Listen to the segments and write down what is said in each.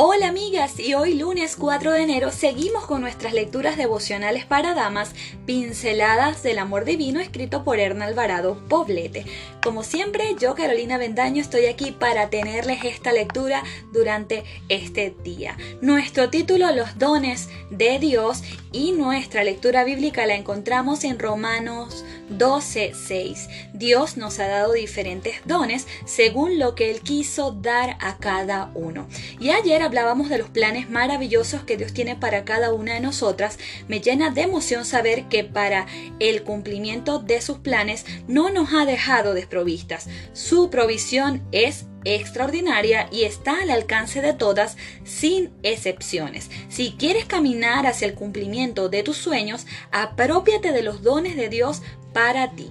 Hola amigas y hoy lunes 4 de enero seguimos con nuestras lecturas devocionales para damas, pinceladas del amor divino escrito por Erna Alvarado Poblete. Como siempre, yo Carolina Bendaño estoy aquí para tenerles esta lectura durante este día. Nuestro título Los dones de Dios y nuestra lectura bíblica la encontramos en Romanos 12:6. Dios nos ha dado diferentes dones según lo que él quiso dar a cada uno. Y ayer hablábamos de los planes maravillosos que Dios tiene para cada una de nosotras, me llena de emoción saber que para el cumplimiento de sus planes no nos ha dejado desprovistas. Su provisión es extraordinaria y está al alcance de todas sin excepciones. Si quieres caminar hacia el cumplimiento de tus sueños, apropiate de los dones de Dios para ti.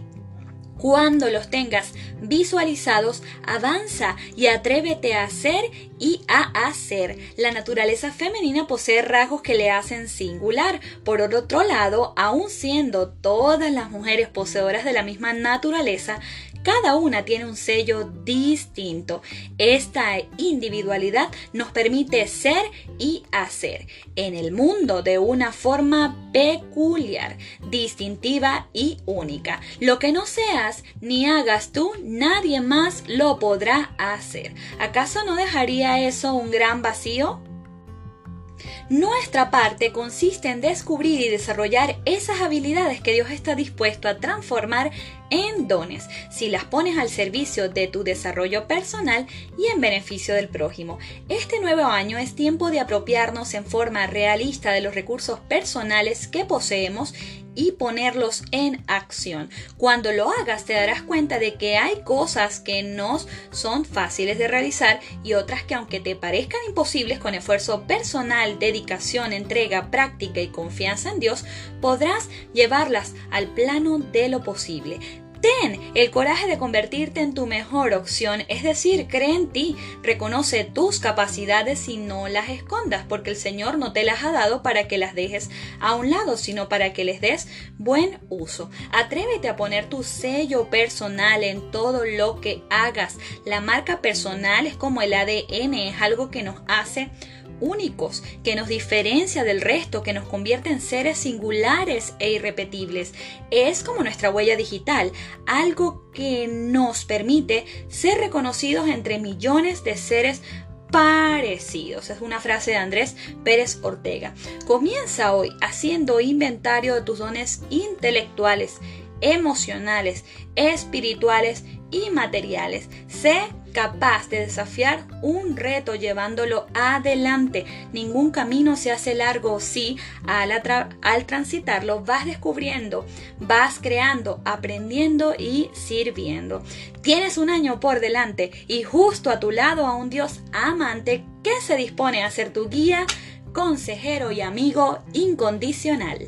Cuando los tengas visualizados, avanza y atrévete a hacer y a hacer. La naturaleza femenina posee rasgos que le hacen singular. Por otro lado, aun siendo todas las mujeres poseedoras de la misma naturaleza, cada una tiene un sello distinto. Esta individualidad nos permite ser y hacer en el mundo de una forma peculiar, distintiva y única. Lo que no seas ni hagas tú, nadie más lo podrá hacer. ¿Acaso no dejaría eso un gran vacío? Nuestra parte consiste en descubrir y desarrollar esas habilidades que Dios está dispuesto a transformar en dones si las pones al servicio de tu desarrollo personal y en beneficio del prójimo. Este nuevo año es tiempo de apropiarnos en forma realista de los recursos personales que poseemos y ponerlos en acción. Cuando lo hagas te darás cuenta de que hay cosas que no son fáciles de realizar y otras que aunque te parezcan imposibles con esfuerzo personal, dedicación, entrega, práctica y confianza en Dios, podrás llevarlas al plano de lo posible. Ten el coraje de convertirte en tu mejor opción, es decir, cree en ti, reconoce tus capacidades y no las escondas, porque el Señor no te las ha dado para que las dejes a un lado, sino para que les des buen uso. Atrévete a poner tu sello personal en todo lo que hagas. La marca personal es como el ADN, es algo que nos hace únicos, que nos diferencia del resto, que nos convierte en seres singulares e irrepetibles. Es como nuestra huella digital, algo que nos permite ser reconocidos entre millones de seres parecidos. Es una frase de Andrés Pérez Ortega. Comienza hoy haciendo inventario de tus dones intelectuales, emocionales, espirituales y materiales. Sé capaz de desafiar un reto llevándolo adelante. Ningún camino se hace largo si al, transitarlo vas descubriendo, vas creando, aprendiendo y sirviendo. Tienes un año por delante y justo a tu lado a un Dios amante que se dispone a ser tu guía, consejero y amigo incondicional.